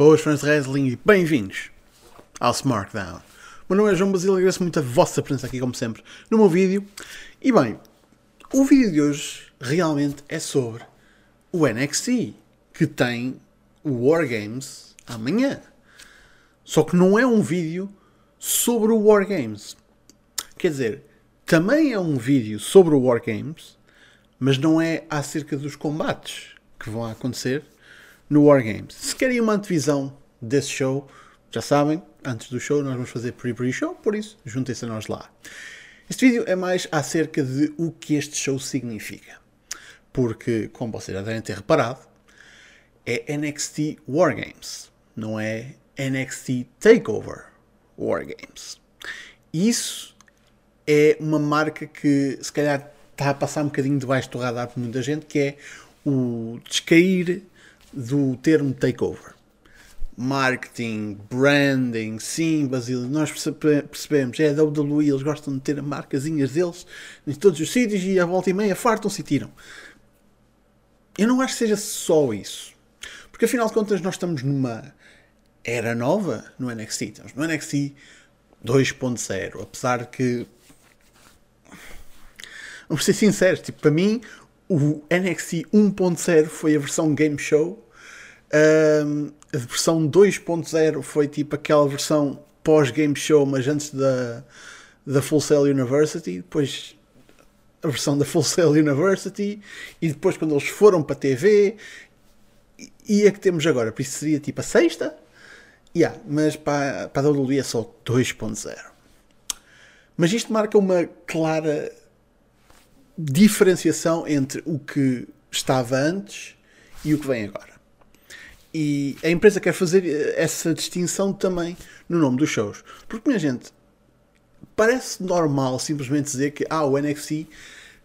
Boas fãs de wrestling e bem-vindos ao SmackDown. Meu nome é João Basílio e agradeço muito a vossa presença aqui, como sempre, no meu vídeo. E bem, o vídeo de hoje realmente é sobre o NXT, que tem o War Games amanhã. Só que não é um vídeo sobre o War Games. Quer dizer, também é um vídeo sobre o War Games, mas não é acerca dos combates que vão acontecer no War Games. Se querem uma antevisão desse show, já sabem, antes do show nós vamos fazer pre-pre show, por isso juntem-se a nós lá. Este vídeo é mais acerca de o que este show significa. Porque, como vocês já devem ter reparado, é NXT War Games, não é NXT Takeover War Games. Isso é uma marca que se calhar está a passar um bocadinho debaixo do radar por muita gente, que é o descair do termo takeover. Marketing, branding, sim, Basílio, nós percebemos, é a WWE, eles gostam de ter marcazinhas deles em todos os sítios e a volta e meia fartam-se e tiram. Eu não acho que seja só isso. Porque afinal de contas nós estamos numa era nova no NXT. Estamos no NXT 2.0. Apesar que. Vamos ser sinceros, tipo, para mim o NXT 1.0 foi a versão Game Show. Um, a versão 2.0 foi tipo aquela versão pós-Game Show, mas antes da, da Full Sail University. Depois a versão da Full Sail University. E depois, quando eles foram para a TV. E a que temos agora. Por isso seria tipo a sexta. Yeah, mas para, para a WWE é só 2.0. Mas isto marca uma clara diferenciação entre o que estava antes e o que vem agora. E a empresa quer fazer essa distinção também no nome dos shows. Porque, minha gente, parece normal simplesmente dizer que ah, o NXT.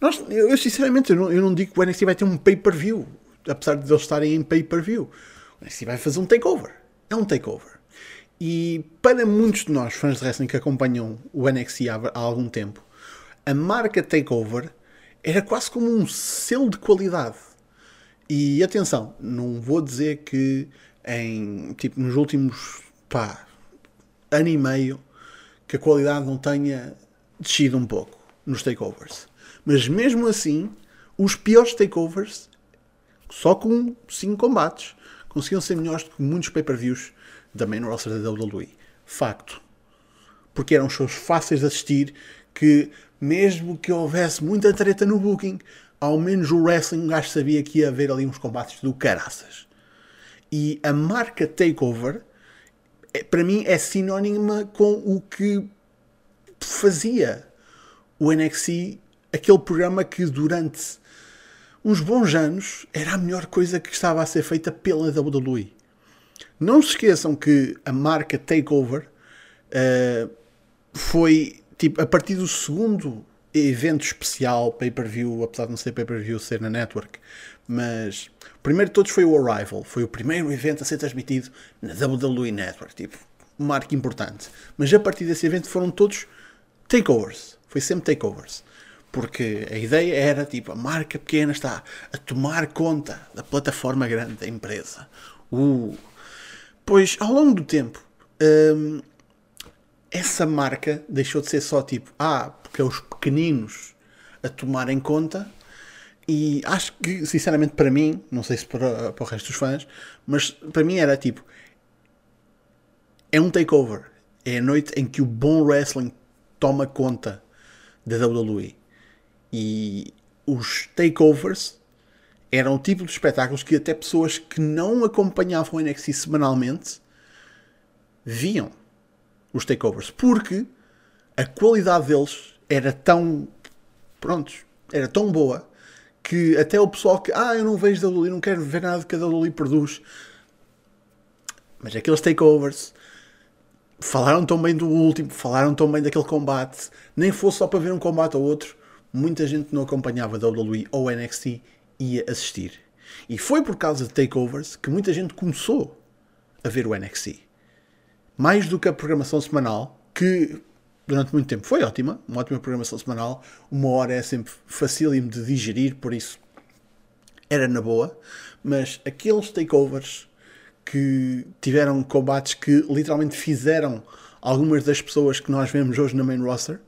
Nós, eu sinceramente eu não, eu não digo que o NXT vai ter um pay-per-view, apesar de eles estarem em pay-per-view. O NXT vai fazer um takeover. É um takeover. E para muitos de nós, fãs de wrestling que acompanham o NXT há, há algum tempo, a marca takeover era quase como um selo de qualidade. E atenção, não vou dizer que em tipo nos últimos pá, ano e meio que a qualidade não tenha descido um pouco nos takeovers. Mas mesmo assim, os piores takeovers, só com 5 combates, conseguiam ser melhores do que muitos pay-per-views também no roster da WWE. Facto. Porque eram shows fáceis de assistir que mesmo que houvesse muita treta no booking, ao menos o wrestling um gajo sabia que ia haver ali uns combates do caraças. E a marca Takeover, é, para mim, é sinónima com o que fazia o NXT, aquele programa que durante uns bons anos era a melhor coisa que estava a ser feita pela WWE. Não se esqueçam que a marca Takeover uh, foi tipo, a partir do segundo evento especial, pay-per-view, apesar de não ser pay-per-view, ser na network, mas o primeiro de todos foi o Arrival, foi o primeiro evento a ser transmitido na WWE Network, tipo, uma marca importante. Mas a partir desse evento foram todos takeovers, foi sempre takeovers. Porque a ideia era, tipo, a marca pequena está a tomar conta da plataforma grande da empresa. Uh. Pois, ao longo do tempo, hum, essa marca deixou de ser só tipo, ah, porque é os pequeninos a tomar em conta. E acho que, sinceramente, para mim, não sei se para, para o resto dos fãs, mas para mim era tipo: é um takeover. É a noite em que o bom wrestling toma conta da WWE. E os takeovers eram o tipo de espetáculos que até pessoas que não acompanhavam o NXT semanalmente viam os takeovers, porque a qualidade deles era tão prontos, era tão boa que até o pessoal que ah, eu não vejo WWE, não quero ver nada que a WWE produz. Mas aqueles takeovers falaram tão bem do último, falaram tão bem daquele combate, nem fosse só para ver um combate ou outro, muita gente não acompanhava WWE ou NXT ia assistir. E foi por causa de takeovers que muita gente começou a ver o NXT mais do que a programação semanal, que durante muito tempo foi ótima, uma ótima programação semanal, uma hora é sempre facílimo de digerir, por isso era na boa, mas aqueles takeovers que tiveram combates que literalmente fizeram algumas das pessoas que nós vemos hoje na main roster.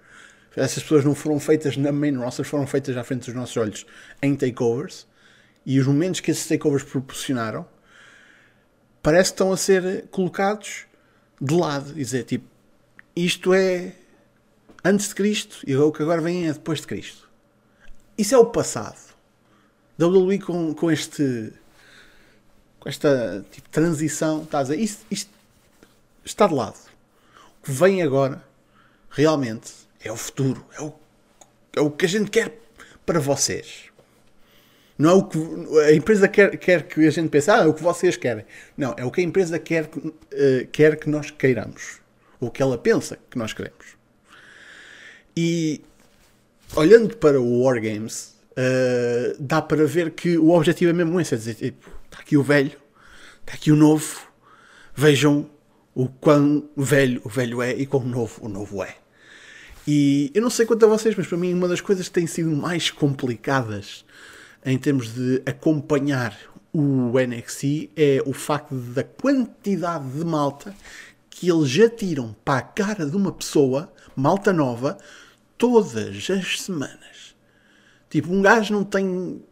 Essas pessoas não foram feitas na main roster, foram feitas à frente dos nossos olhos em takeovers. E os momentos que esses takeovers proporcionaram parece que estão a ser colocados de lado e dizer tipo isto é antes de Cristo e o que agora vem é depois de Cristo. Isso é o passado. WWE com, com este com esta tipo, transição, está a dizer, isto, isto está de lado. O que vem agora realmente é o futuro, é o, é o que a gente quer para vocês. Não é o que a empresa quer, quer que a gente pense, ah, é o que vocês querem. Não, é o que a empresa quer, uh, quer que nós queiramos. Ou que ela pensa que nós queremos. E olhando para o Wargames, uh, dá para ver que o objetivo é mesmo esse: é dizer, tipo, está aqui o velho, está aqui o novo, vejam o quão velho o velho é e quão novo o novo é. E eu não sei quanto a vocês, mas para mim uma das coisas que tem sido mais complicadas em termos de acompanhar o NXT é o facto da quantidade de malta que eles já tiram para a cara de uma pessoa, malta nova, todas as semanas. Tipo, um gajo não tem.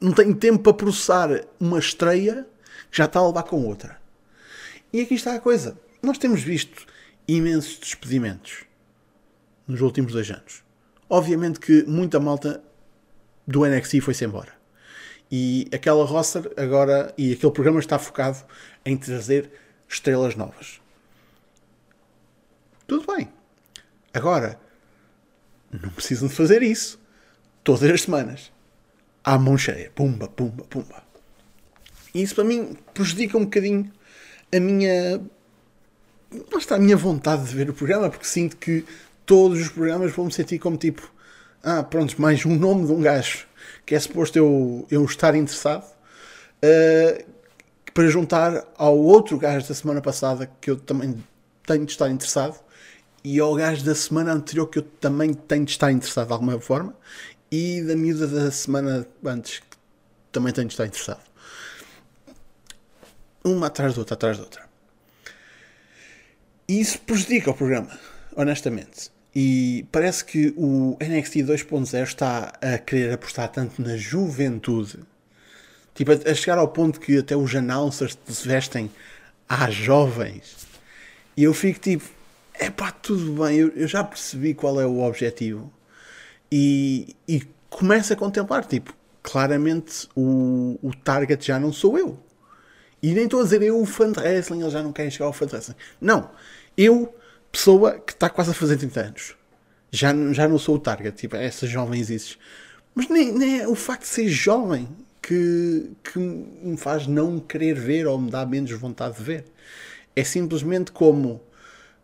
não tem tempo para processar uma estreia que já está a levar com outra. E aqui está a coisa. Nós temos visto imensos despedimentos nos últimos dois anos. Obviamente que muita malta do NXT foi-se embora. E aquela roster agora, e aquele programa está focado em trazer estrelas novas. Tudo bem. Agora, não precisam de fazer isso todas as semanas. À mão cheia. Pumba, pumba, pumba. E isso para mim prejudica um bocadinho a minha. Está a minha vontade de ver o programa, porque sinto que todos os programas vou me sentir como tipo. Ah, pronto, mais um nome de um gajo que é suposto eu, eu estar interessado uh, para juntar ao outro gajo da semana passada que eu também tenho de estar interessado e ao gajo da semana anterior que eu também tenho de estar interessado de alguma forma e da miúda da semana antes que também tenho de estar interessado. Uma atrás da outra, atrás da outra. E isso prejudica o programa, honestamente. E parece que o NXT 2.0 está a querer apostar tanto na juventude, tipo, a chegar ao ponto que até os announcers se vestem às jovens. E eu fico tipo, é pá, tudo bem, eu, eu, já percebi qual é o objetivo. E, e começo a contemplar, tipo, claramente o, o target já não sou eu. E nem estou a dizer eu, o fã de wrestling, eles já não querem chegar ao fã de wrestling. Não, eu, pessoa que está quase a fazer 30 anos, já, já não sou o target, tipo, essas jovens isso. Mas nem, nem é o facto de ser jovem que, que me faz não querer ver ou me dá menos vontade de ver. É simplesmente como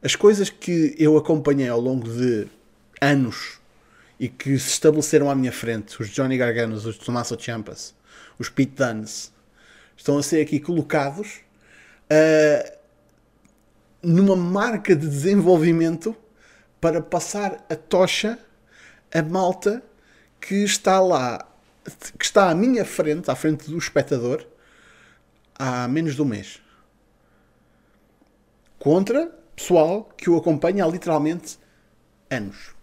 as coisas que eu acompanhei ao longo de anos e que se estabeleceram à minha frente, os Johnny Garganos, os Tommaso Ciampas, os Pete Dunnes, estão a ser aqui colocados uh, numa marca de desenvolvimento para passar a tocha a malta que está lá, que está à minha frente, à frente do espectador, há menos de um mês. Contra pessoal que o acompanha há literalmente anos.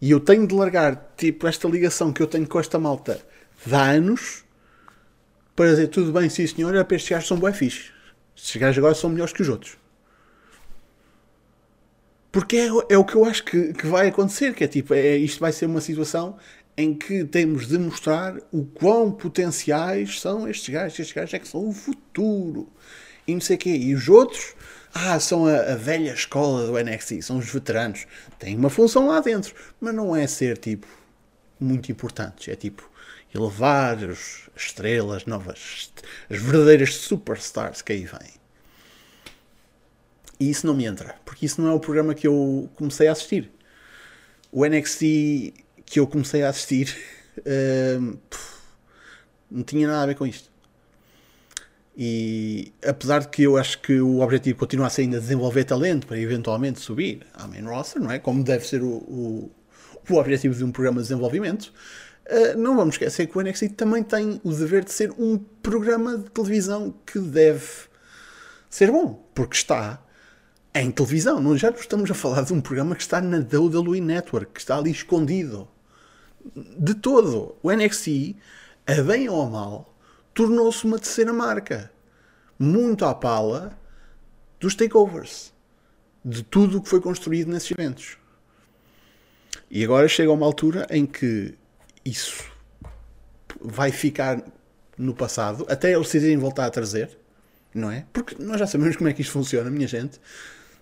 E eu tenho de largar tipo esta ligação que eu tenho com esta malta de há anos para dizer tudo bem, sim senhor, é para estes gajos são bué fixe. Estes gajos agora são melhores que os outros. Porque é, é o que eu acho que, que vai acontecer, que é tipo, é, isto vai ser uma situação em que temos de mostrar o quão potenciais são estes gajos. Estes gajos é que são o futuro. E não sei o quê. E os outros ah, são a, a, velha escola do NXT, são os veteranos. Têm uma função lá dentro, mas não é ser tipo muito importantes. É tipo elevar os, as estrelas novas, as verdadeiras superstars que aí vêm. E isso não me entra, porque isso não é o programa que eu comecei a assistir. O NXT que eu comecei a assistir uh, não tinha nada a ver com isto. E apesar de que eu acho que o objetivo continua a ser ainda desenvolver talento para eventualmente subir à main roster, não é? Como deve ser o, o, o objetivo de um programa de desenvolvimento, Uh, não vamos esquecer que o NXT também tem o dever de ser um programa de televisão que deve ser bom, porque está em televisão. Não, já estamos a falar de um programa que está na WWE Network, que está ali escondido. De todo. O NXT, a bem ou a mal, tornou-se uma terceira marca. Muito à pala dos takeovers. De tudo o que foi construído nesses eventos. E agora chega uma altura em que isso vai ficar no passado, até eles decidirem voltar a trazer, não é? Porque nós já sabemos como é que isto funciona, minha gente.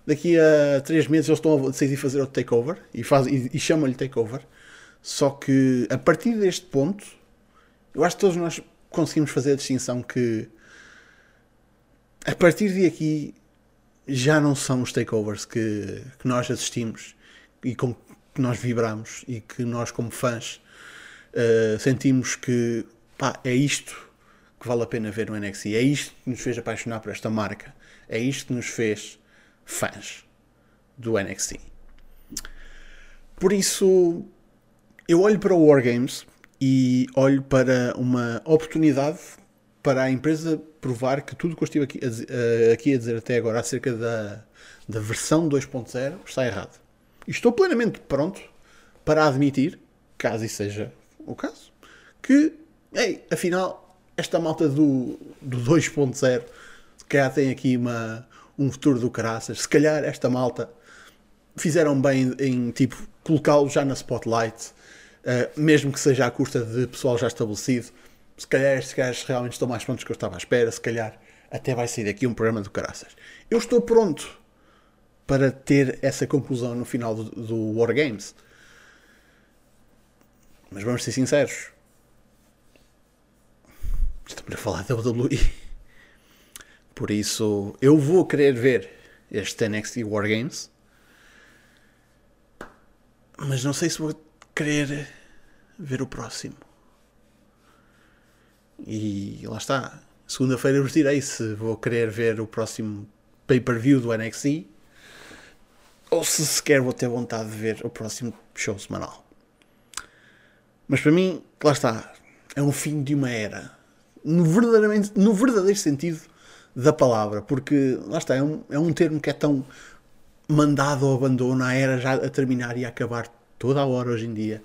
Daqui a três meses eles estão a decidir fazer outro takeover e, e, e chamam-lhe takeover. Só que a partir deste ponto, eu acho que todos nós conseguimos fazer a distinção que a partir de aqui já não são os takeovers que, que nós assistimos e com que nós vibramos e que nós, como fãs, uh, sentimos que pá, é isto que vale a pena ver no NXT. É isto que nos fez apaixonar por esta marca. É isto que nos fez fãs do NXT. Por isso, eu olho para o Wargames e olho para uma oportunidade para a empresa provar que tudo o que eu estive aqui a, aqui a dizer até agora acerca da, da versão 2.0 está errado. E estou plenamente pronto para admitir, caso isso seja o caso, que, ei, afinal, esta malta do, do 2.0 se calhar tem aqui uma, um futuro do caraças. Se calhar esta malta fizeram bem em, tipo colocá-lo já na spotlight, uh, mesmo que seja à custa de pessoal já estabelecido. Se calhar estes gajos realmente estão mais prontos que eu estava à espera. Se calhar até vai sair daqui um programa do caraças. Eu estou pronto para ter essa conclusão no final do, do War Games. Mas vamos ser sinceros. Estamos a falar da WWE. Por isso, eu vou querer ver este NXT War Games. Mas não sei se vou querer ver o próximo. E lá está. Segunda-feira eu vos direi se vou querer ver o próximo pay-per-view do NXT ou se sequer vou ter vontade de ver o próximo show semanal. Mas para mim, lá está, é um fim de uma era. No, verdadeiramente, no verdadeiro sentido da palavra, porque lá está, é um, é um termo que é tão mandado ao abandono, a era já a terminar e a acabar toda a hora hoje em dia.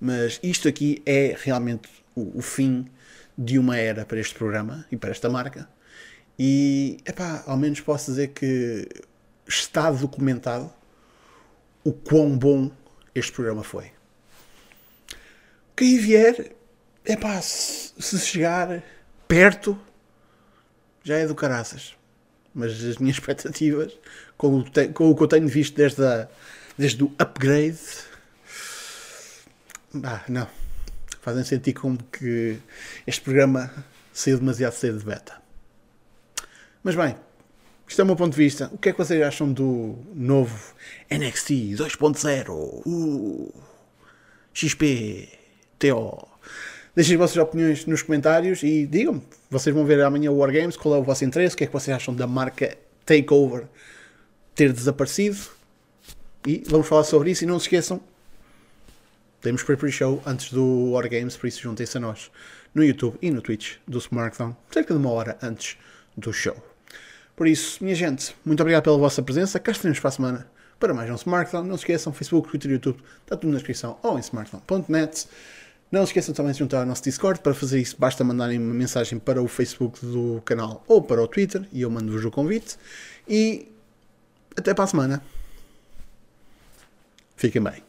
Mas isto aqui é realmente o, o fim de uma era para este programa e para esta marca. E, epá, ao menos posso dizer que está documentado o quão bom este programa foi. O que aí vier, é pá, se, se chegar perto, já é do caraças. Mas as minhas expectativas, com o, te, com o que eu tenho visto desde, a, desde o upgrade, ah, não. Fazem sentir como que este programa saiu demasiado cedo de beta. Mas bem, isto é o meu ponto de vista. O que é que vocês acham do novo NXT 2.0? Uh, XP, TO. Deixem as vossas opiniões nos comentários e digam-me. Vocês vão ver amanhã o Wargames, qual é o vosso interesse, o que é que vocês acham da marca Takeover ter desaparecido. E vamos falar sobre isso. E não se esqueçam, temos pre-show antes do Wargames, por isso juntem-se a nós no YouTube e no Twitch do Smartphone, cerca de uma hora antes do show. Por isso, minha gente, muito obrigado pela vossa presença. Cá estaremos para a semana para mais um Smartphone. Não se esqueçam, Facebook, Twitter e YouTube, está tudo na descrição ou em smartphone.net. Não se esqueçam também de juntar ao nosso Discord. Para fazer isso, basta mandarem uma mensagem para o Facebook do canal ou para o Twitter e eu mando-vos o convite. E até para a semana. Fiquem bem.